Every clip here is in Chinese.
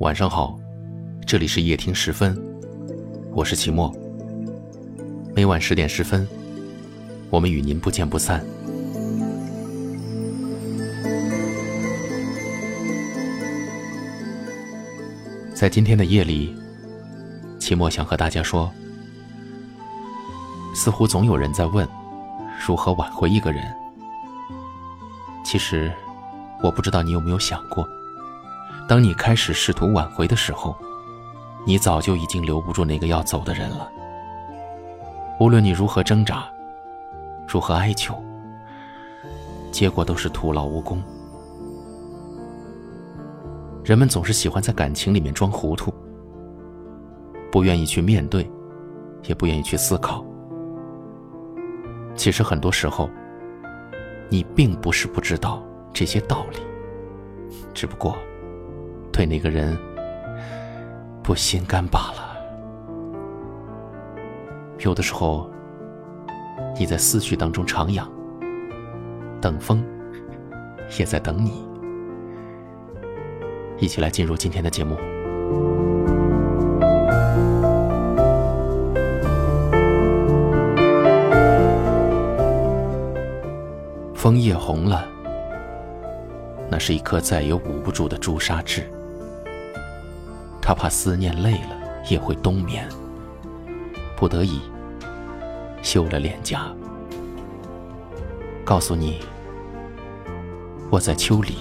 晚上好，这里是夜听十分，我是齐墨。每晚十点十分，我们与您不见不散。在今天的夜里，齐墨想和大家说，似乎总有人在问，如何挽回一个人。其实，我不知道你有没有想过。当你开始试图挽回的时候，你早就已经留不住那个要走的人了。无论你如何挣扎，如何哀求，结果都是徒劳无功。人们总是喜欢在感情里面装糊涂，不愿意去面对，也不愿意去思考。其实很多时候，你并不是不知道这些道理，只不过……对那个人不心甘罢了。有的时候，你在思绪当中徜徉，等风也在等你。一起来进入今天的节目。枫叶红了，那是一颗再也捂不住的朱砂痣。他怕思念累了也会冬眠，不得已修了脸颊，告诉你，我在秋里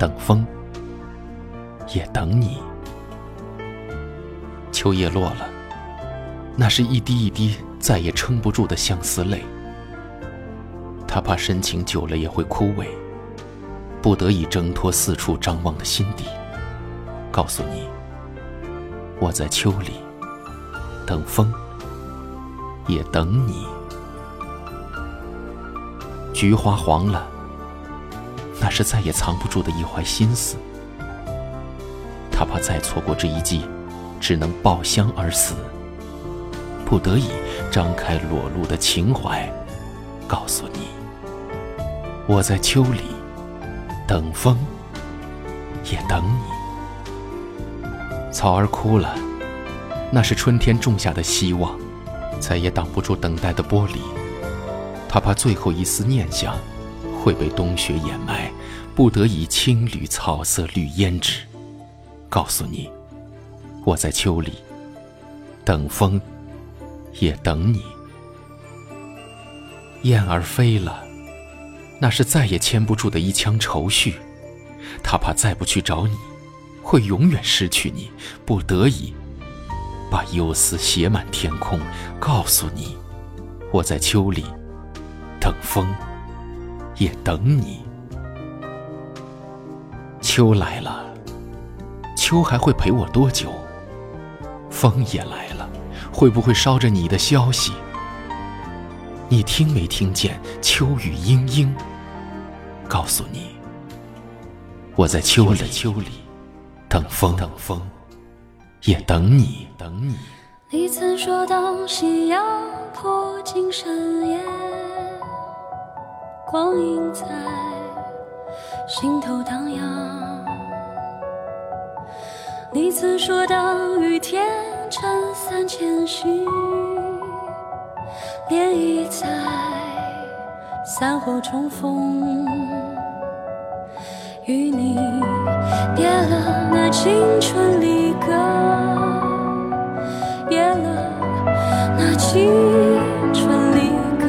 等风，也等你。秋叶落了，那是一滴一滴再也撑不住的相思泪。他怕深情久了也会枯萎，不得已挣脱四处张望的心底。告诉你，我在秋里等风，也等你。菊花黄了，那是再也藏不住的一怀心思。他怕再错过这一季，只能抱香而死。不得已张开裸露的情怀，告诉你，我在秋里等风，也等你。草儿枯了，那是春天种下的希望，再也挡不住等待的玻璃。他怕最后一丝念想会被冬雪掩埋，不得已青缕草色绿胭脂。告诉你，我在秋里等风，也等你。燕儿飞了，那是再也牵不住的一腔愁绪。他怕再不去找你。会永远失去你，不得已把忧思写满天空，告诉你，我在秋里等风，也等你。秋来了，秋还会陪我多久？风也来了，会不会捎着你的消息？你听没听见秋雨嘤嘤？告诉你，我在秋里。等风，等风，也等你，等你。你曾说当夕阳破尽深夜，光影在心头荡漾。你曾说当雨天撑伞前行，涟漪在伞后重逢。与你别了那青春离歌，别了那青春离歌。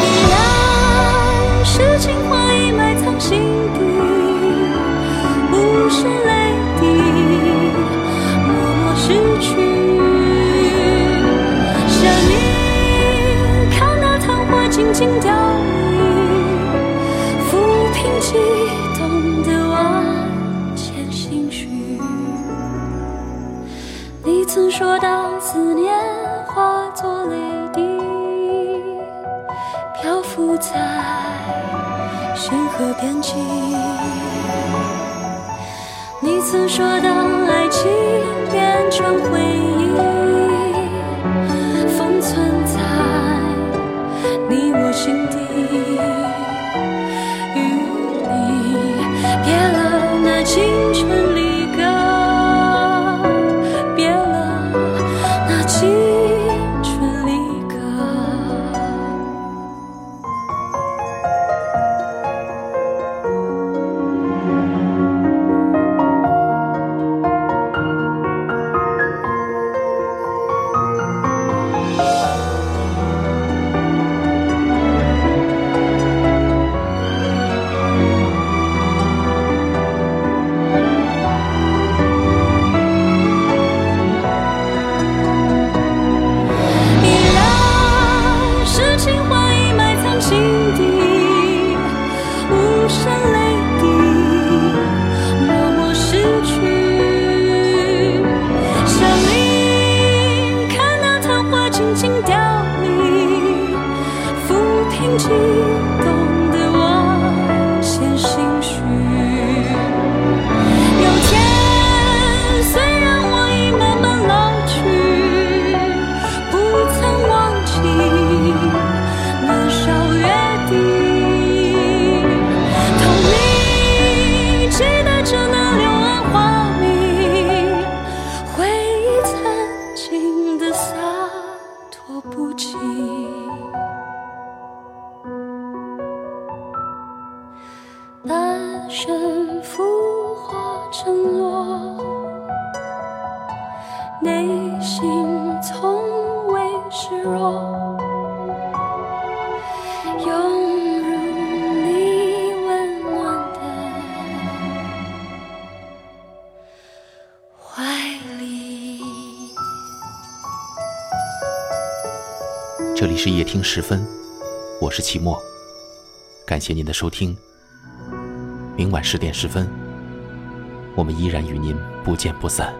依然是情话已埋藏心底，无声泪滴，默默失去。说当思念化作泪滴，漂浮在星河边际。你曾说当爱情变成回忆，封存在你我心底。身浮化成落，内心从未示弱，拥入你温暖的怀里。这里是夜听时分，我是齐墨，感谢您的收听。明晚十点十分，我们依然与您不见不散。